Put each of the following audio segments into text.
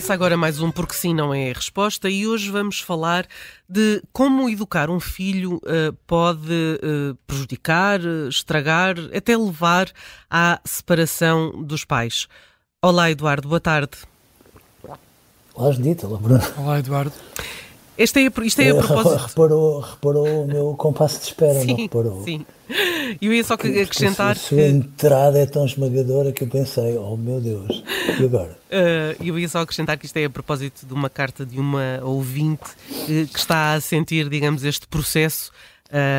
Começa agora mais um Porque Sim Não É a Resposta e hoje vamos falar de como educar um filho uh, pode uh, prejudicar, estragar, até levar à separação dos pais. Olá, Eduardo, boa tarde. Olá, Judita, olá, Bruno. Olá, Eduardo. Este é, isto é a propósito. Reparou, reparou o meu compasso de espera, sim, não reparou? Sim. Eu ia só acrescentar. A sua que... entrada é tão esmagadora que eu pensei, oh meu Deus, e agora? Uh, eu ia só acrescentar que isto é a propósito de uma carta de uma ouvinte que, que está a sentir, digamos, este processo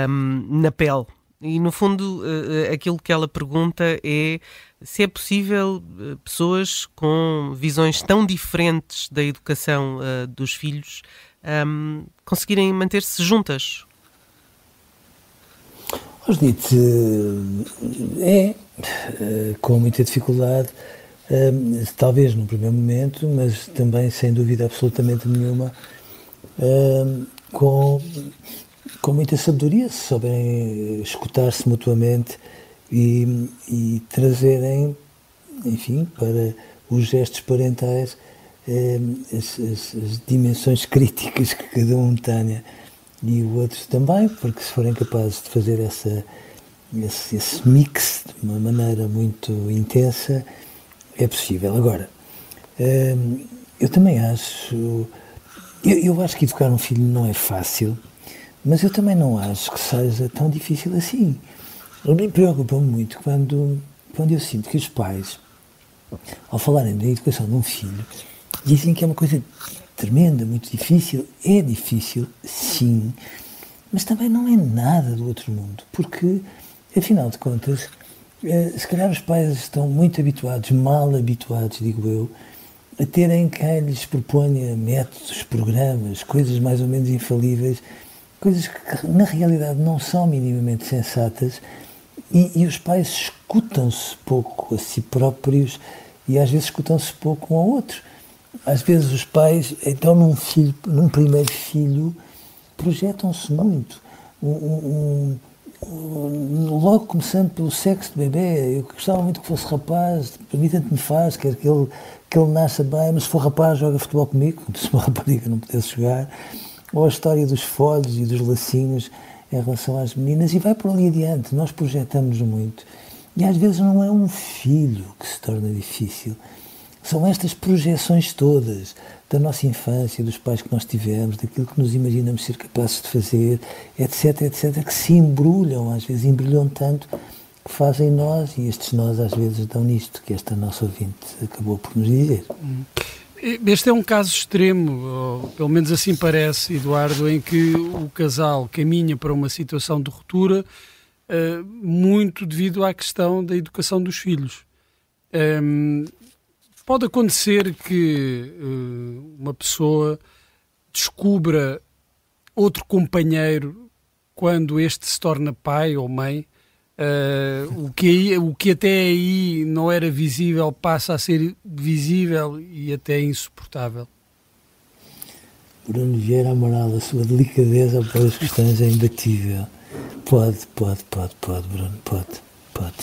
um, na pele. E no fundo, aquilo que ela pergunta é se é possível pessoas com visões tão diferentes da educação dos filhos um, conseguirem manter-se juntas? Judite, é, eh, com muita dificuldade, talvez no primeiro momento, mas também sem dúvida absolutamente nenhuma, com, com muita sabedoria, se souberem escutar-se mutuamente e, e trazerem, enfim, para os gestos parentais as, as, as, dimensões críticas que cada um tenha e o outro também, porque se forem capazes de fazer essa, esse, esse mix de uma maneira muito intensa, é possível. Agora, eu também acho, eu, eu acho que educar um filho não é fácil, mas eu também não acho que seja tão difícil assim. A mim preocupa-me muito quando, quando eu sinto que os pais, ao falarem da educação de um filho, Dizem que é uma coisa tremenda, muito difícil. É difícil, sim, mas também não é nada do outro mundo, porque, afinal de contas, eh, se calhar os pais estão muito habituados, mal habituados, digo eu, a terem quem lhes proponha métodos, programas, coisas mais ou menos infalíveis, coisas que na realidade não são minimamente sensatas e, e os pais escutam-se pouco a si próprios e às vezes escutam-se pouco um ao outro às vezes os pais, então num filho, num primeiro filho, projetam-se muito. Um, um, um, logo começando pelo sexo do bebê, eu gostava muito que fosse rapaz, para mim tanto me faz, quero que ele, que ele nasça bem, mas se for rapaz joga futebol comigo, se uma rapariga não pudesse jogar. Ou a história dos folhos e dos lacinhos em relação às meninas, e vai por ali adiante, nós projetamos muito. E às vezes não é um filho que se torna difícil, são estas projeções todas da nossa infância, dos pais que nós tivemos, daquilo que nos imaginamos ser capazes de fazer, etc, etc, que se embrulham, às vezes embrulham tanto, que fazem nós, e estes nós às vezes dão nisto, que esta nossa ouvinte acabou por nos dizer. Este é um caso extremo, ou pelo menos assim parece, Eduardo, em que o casal caminha para uma situação de ruptura uh, muito devido à questão da educação dos filhos. Pode acontecer que uh, uma pessoa descubra outro companheiro quando este se torna pai ou mãe. Uh, o, que aí, o que até aí não era visível passa a ser visível e até insuportável. Bruno Vieira Amaral, a sua delicadeza para as questões é imbatível. Pode, pode, pode, pode, Bruno, pode, pode.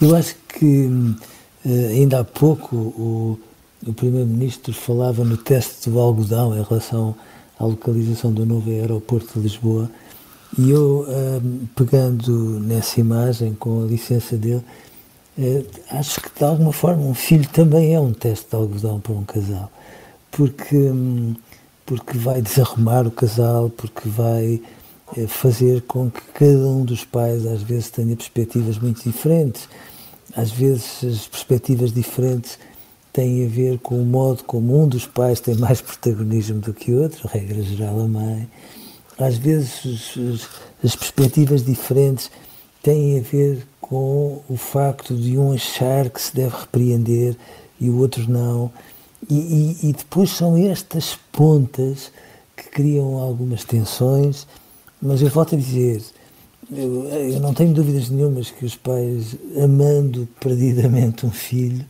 Eu acho que hum, ainda há pouco o, o Primeiro-Ministro falava no teste do algodão em relação à localização do novo aeroporto de Lisboa e eu, uh, pegando nessa imagem, com a licença dele, uh, acho que de alguma forma um filho também é um teste de algodão para um casal, porque, um, porque vai desarrumar o casal, porque vai fazer com que cada um dos pais às vezes tenha perspectivas muito diferentes. Às vezes as perspectivas diferentes têm a ver com o modo como um dos pais tem mais protagonismo do que outro, regra geral a mãe. Às vezes as perspectivas diferentes têm a ver com o facto de um achar que se deve repreender e o outro não. E, e, e depois são estas pontas que criam algumas tensões mas eu volto a dizer, eu, eu, não tenho dúvidas nenhumas que os pais, amando perdidamente um filho,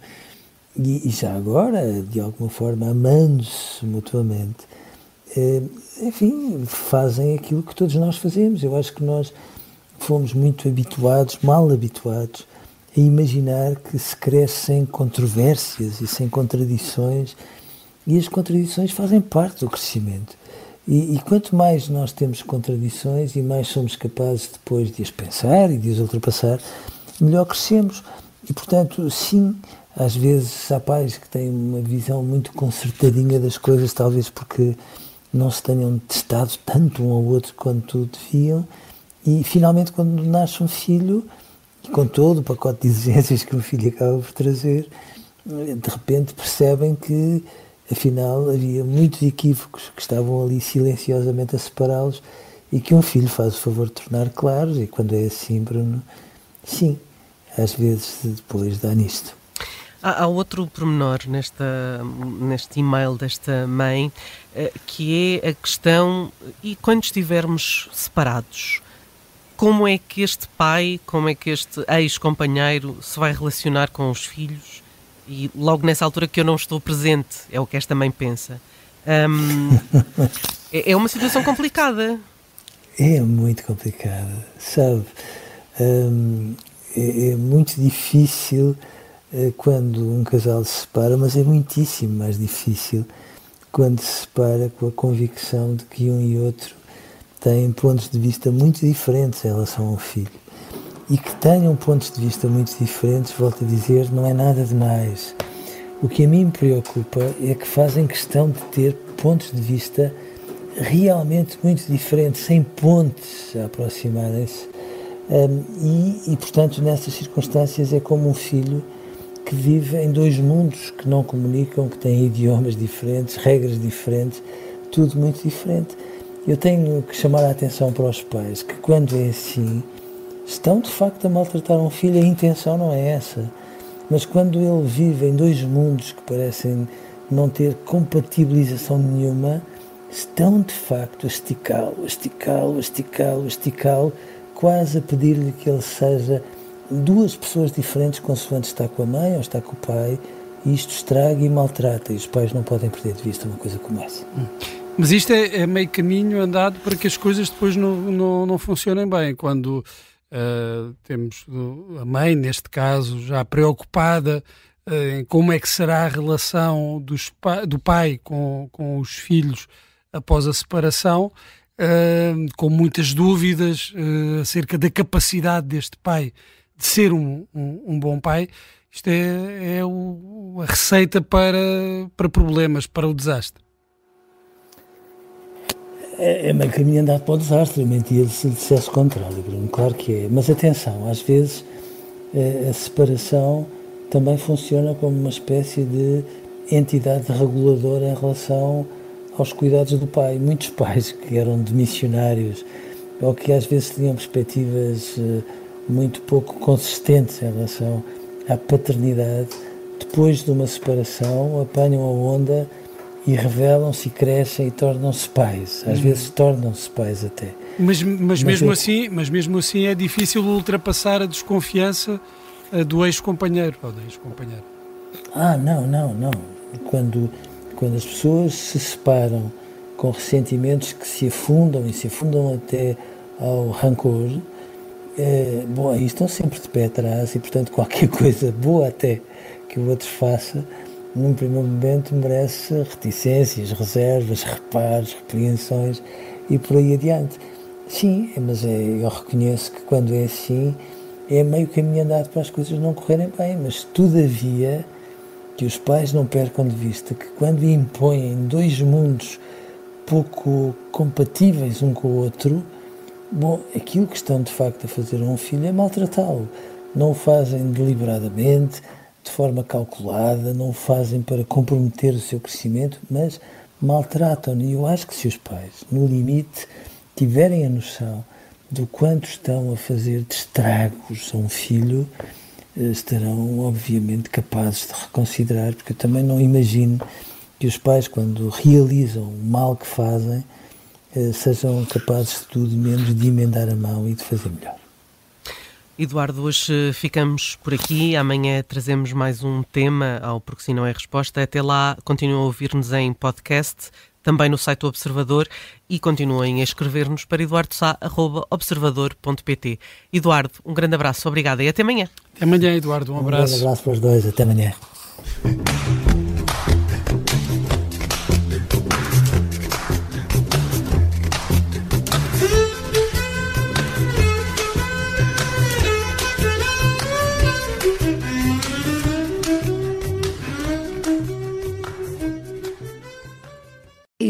e, e já agora, de alguma forma, amando-se mutuamente, eh, enfim, fazem aquilo que todos nós fazemos. Eu acho que nós fomos muito habituados, mal habituados, a imaginar que se cresce sem controvérsias e sem contradições, e as contradições fazem parte do crescimento. E, e, quanto mais nós temos contradições e mais somos capazes depois de as pensar e de as ultrapassar, melhor crescemos. E, portanto, sim, às vezes há pais que têm uma visão muito concertadinha das coisas, talvez porque não se tenham testado tanto um ao outro quanto deviam, e finalmente, quando nasce um filho, com todo o pacote de exigências que um filho acaba por trazer, de repente percebem que afinal havia muitos equívocos que estavam ali silenciosamente a separá-los e que um filho faz o favor de tornar claros, e quando é assim, Bruno, sim, às vezes depois dá nisto. Há, há outro pormenor nesta, neste e-mail desta mãe, eh, que é a questão, e quando estivermos separados, como é que este pai, como é que este ex-companheiro se vai relacionar com os filhos e logo nessa altura que eu não estou presente, é o que esta mãe pensa. Um, é, é uma situação complicada. É muito complicada, sabe? Um, é, é, muito difícil uh, quando um casal se separa, mas é muitíssimo mais difícil quando se separa com a convicção de que um e outro têm pontos de vista muito diferentes em relação ao filho e que tenham pontos de vista muito diferentes, volto a dizer, não é nada demais. O que a mim me preocupa é que fazem questão de ter pontos de vista realmente muito diferentes, sem pontes a aproximarem-se. Um, e, e, portanto, nessas circunstâncias é como um filho que vive em dois mundos que não comunicam, que têm idiomas diferentes, regras diferentes, tudo muito diferente. Eu tenho que chamar a atenção para os pais que, quando é assim, estão de facto a maltratar um filho, a intenção não é essa. Mas quando ele vive em dois mundos que parecem não ter compatibilização nenhuma, estão de facto a esticá-lo, a esticá-lo, a esticá-lo, a esticá-lo, quase a pedir-lhe que ele seja duas pessoas diferentes, consoante está com a mãe ou está com o pai, e isto estraga e maltrata, e os pais não podem perder de vista uma coisa como essa. Mas isto é, é meio caminho andado para que as coisas depois não, não, não funcionem bem. Quando Uh, temos a mãe, neste caso, já preocupada uh, em como é que será a relação dos, do pai com, com os filhos após a separação, uh, com muitas dúvidas acerca da capacidade deste pai de ser um, um, um bom pai. Isto é, é o, a receita para, para problemas, para o desastre é, é meio caminho andado para o desastre. Eu mentia se dissesse o contrário, Bruno. Claro que é. Mas atenção, às vezes é, a separação também funciona como uma espécie de entidade reguladora em relação aos cuidados do pai. Muitos pais que eram de missionários ou que às vezes tinham perspectivas eh, muito pouco consistentes em relação à paternidade, depois de uma separação apanham a onda e revelam-se e crescem e tornam-se pais. Às hum. vezes tornam-se pais até. Mas, mas, mas mesmo eu... assim, mas mesmo assim é difícil ultrapassar a desconfiança eh, do ex-companheiro ou da ex-companheira. Ah, não, não, não. Quando, quando as pessoas se separam com ressentimentos que se afundam e se afundam até ao rancor, é, bom, aí estão sempre de pé atrás e, portanto, qualquer coisa boa até que o outro faça num primeiro momento merece reticências, reservas, reparos, repreensões e por aí adiante. Sim, mas é, eu reconheço que quando é assim é meio caminho andado para as coisas não correrem bem, mas todavia que os pais não percam de vista que quando impõem dois mundos pouco compatíveis um com o outro, bom, aquilo que estão de facto a fazer a um filho é maltratá-lo. Não o fazem deliberadamente, de forma calculada, não o fazem para comprometer o seu crescimento, mas maltratam-no. E eu acho que se os pais, no limite, tiverem a noção do quanto estão a fazer de estragos a um filho, eh, estarão obviamente capazes de reconsiderar, porque eu também não imagino que os pais, quando realizam o mal que fazem, eh, sejam capazes de tudo menos de emendar a mão e de fazer melhor. Eduardo, hoje ficamos por aqui. Amanhã trazemos mais um tema ao Porque Se Não é Resposta. Até lá, continuem a ouvir-nos em podcast, também no site do Observador e continuem a escrever-nos para eduardosá.observador.pt. Eduardo, um grande abraço, obrigada e até amanhã. Até amanhã, Eduardo, um abraço. Um grande abraço para os dois, até amanhã.